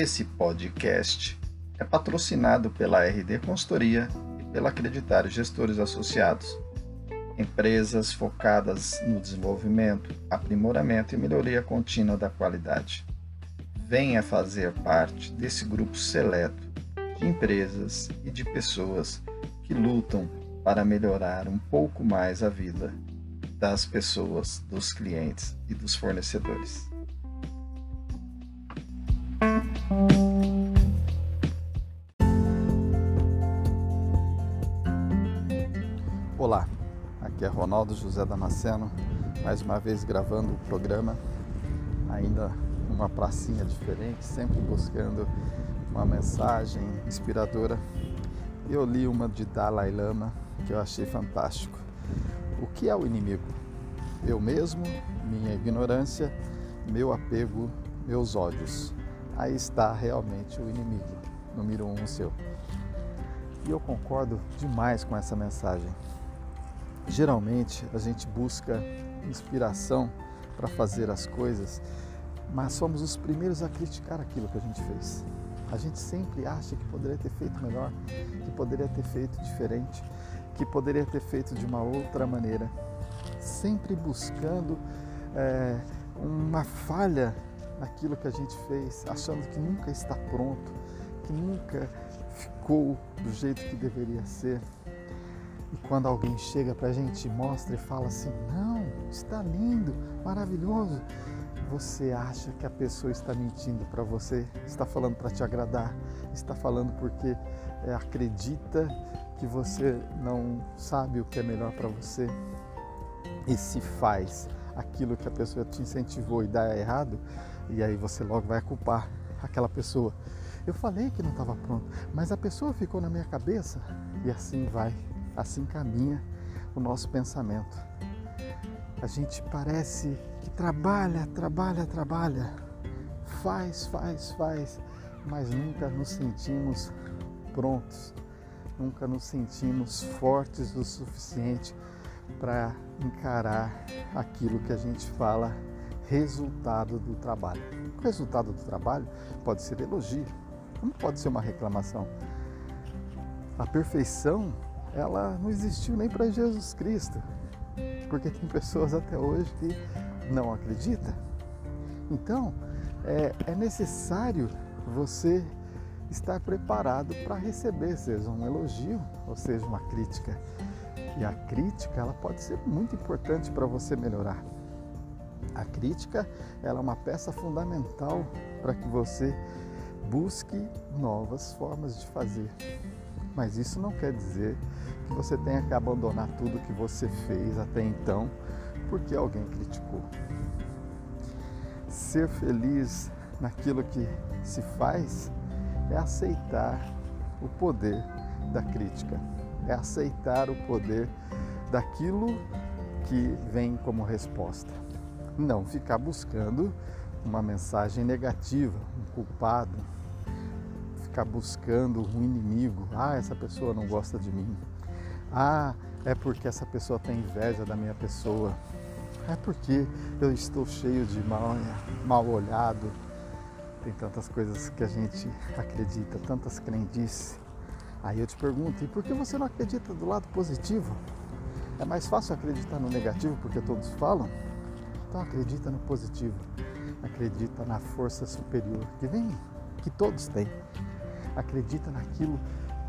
Esse podcast é patrocinado pela RD Consultoria e pela Acreditário Gestores Associados, empresas focadas no desenvolvimento, aprimoramento e melhoria contínua da qualidade. Venha fazer parte desse grupo seleto de empresas e de pessoas que lutam para melhorar um pouco mais a vida das pessoas, dos clientes e dos fornecedores. Aqui é Ronaldo José Damasceno, mais uma vez gravando o programa, ainda uma pracinha diferente, sempre buscando uma mensagem inspiradora. Eu li uma de Dalai Lama que eu achei fantástico. O que é o inimigo? Eu mesmo, minha ignorância, meu apego, meus ódios. Aí está realmente o inimigo, número um seu. E eu concordo demais com essa mensagem. Geralmente a gente busca inspiração para fazer as coisas, mas somos os primeiros a criticar aquilo que a gente fez. A gente sempre acha que poderia ter feito melhor, que poderia ter feito diferente, que poderia ter feito de uma outra maneira, sempre buscando é, uma falha naquilo que a gente fez, achando que nunca está pronto, que nunca ficou do jeito que deveria ser. E quando alguém chega para a gente, mostra e fala assim: Não, está lindo, maravilhoso. Você acha que a pessoa está mentindo para você, está falando para te agradar, está falando porque é, acredita que você não sabe o que é melhor para você e se faz aquilo que a pessoa te incentivou e dá errado, e aí você logo vai culpar aquela pessoa. Eu falei que não estava pronto, mas a pessoa ficou na minha cabeça e assim vai, assim caminha o nosso pensamento. A gente parece que trabalha, trabalha, trabalha, faz, faz, faz, mas nunca nos sentimos prontos nunca nos sentimos fortes o suficiente para encarar aquilo que a gente fala resultado do trabalho. O resultado do trabalho pode ser elogio, não pode ser uma reclamação. A perfeição, ela não existiu nem para Jesus Cristo, porque tem pessoas até hoje que não acreditam. Então, é, é necessário você estar preparado para receber, seja um elogio ou seja uma crítica. E a crítica, ela pode ser muito importante para você melhorar. A crítica, ela é uma peça fundamental para que você busque novas formas de fazer. Mas isso não quer dizer que você tenha que abandonar tudo que você fez até então porque alguém criticou. Ser feliz naquilo que se faz é aceitar o poder da crítica, é aceitar o poder daquilo que vem como resposta. Não ficar buscando uma mensagem negativa, um culpado, ficar buscando um inimigo. Ah, essa pessoa não gosta de mim. Ah, é porque essa pessoa tem inveja da minha pessoa. É porque eu estou cheio de mal, mal olhado tem tantas coisas que a gente acredita, tantas crendices. Aí eu te pergunto, e por que você não acredita do lado positivo? É mais fácil acreditar no negativo porque todos falam? Então acredita no positivo. Acredita na força superior que vem, que todos têm. Acredita naquilo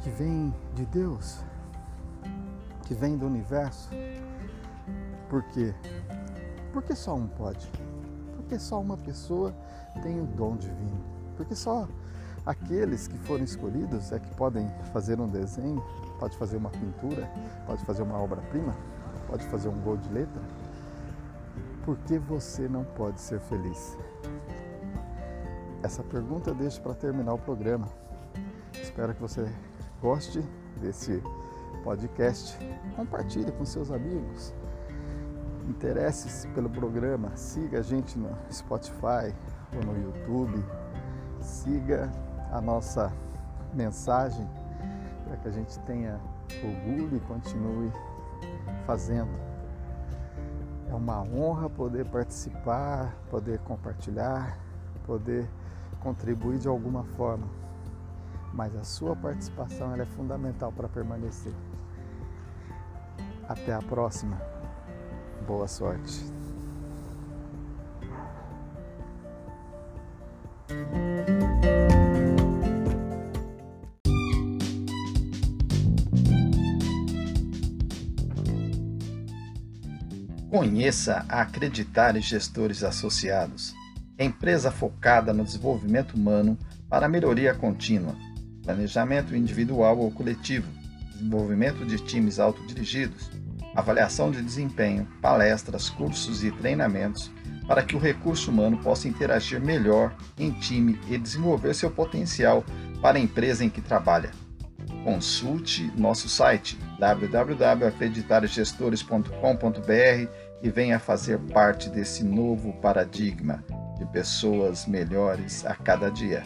que vem de Deus, que vem do universo. Por quê? Porque só um pode. Porque só uma pessoa tem o dom divino. Porque só aqueles que foram escolhidos é que podem fazer um desenho, pode fazer uma pintura, pode fazer uma obra-prima, pode fazer um gol de letra. Por que você não pode ser feliz? Essa pergunta eu deixo para terminar o programa. Espero que você goste desse podcast. Compartilhe com seus amigos. Interesse-se pelo programa. Siga a gente no Spotify, ou no YouTube. Siga a nossa mensagem para que a gente tenha orgulho e continue fazendo. É uma honra poder participar, poder compartilhar, poder contribuir de alguma forma, mas a sua participação é fundamental para permanecer. Até a próxima. Boa sorte. Conheça a Acreditar e Gestores Associados, empresa focada no desenvolvimento humano para melhoria contínua, planejamento individual ou coletivo, desenvolvimento de times autodirigidos, avaliação de desempenho, palestras, cursos e treinamentos para que o recurso humano possa interagir melhor em time e desenvolver seu potencial para a empresa em que trabalha. Consulte nosso site www.acreditargestores.com.br e venha fazer parte desse novo paradigma de pessoas melhores a cada dia.